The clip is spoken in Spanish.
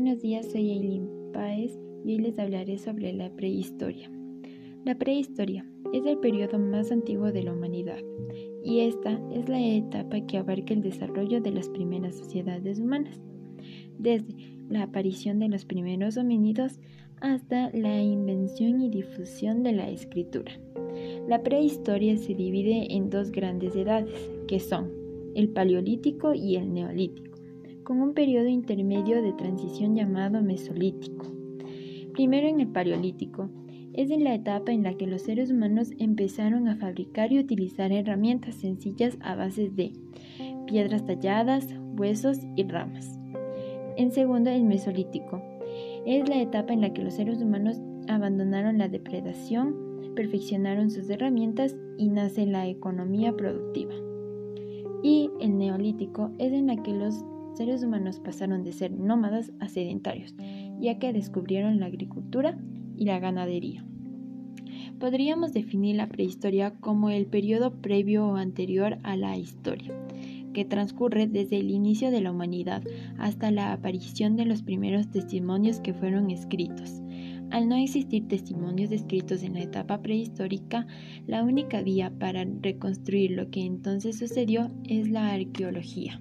Buenos días, soy Eileen Páez y hoy les hablaré sobre la prehistoria. La prehistoria es el periodo más antiguo de la humanidad y esta es la etapa que abarca el desarrollo de las primeras sociedades humanas, desde la aparición de los primeros homínidos hasta la invención y difusión de la escritura. La prehistoria se divide en dos grandes edades, que son el paleolítico y el neolítico con un periodo intermedio de transición llamado Mesolítico. Primero en el Paleolítico, es en la etapa en la que los seres humanos empezaron a fabricar y utilizar herramientas sencillas a base de piedras talladas, huesos y ramas. En segundo, el Mesolítico. Es la etapa en la que los seres humanos abandonaron la depredación, perfeccionaron sus herramientas y nace la economía productiva. Y el Neolítico es en la que los seres humanos pasaron de ser nómadas a sedentarios, ya que descubrieron la agricultura y la ganadería. Podríamos definir la prehistoria como el periodo previo o anterior a la historia, que transcurre desde el inicio de la humanidad hasta la aparición de los primeros testimonios que fueron escritos. Al no existir testimonios escritos en la etapa prehistórica, la única vía para reconstruir lo que entonces sucedió es la arqueología.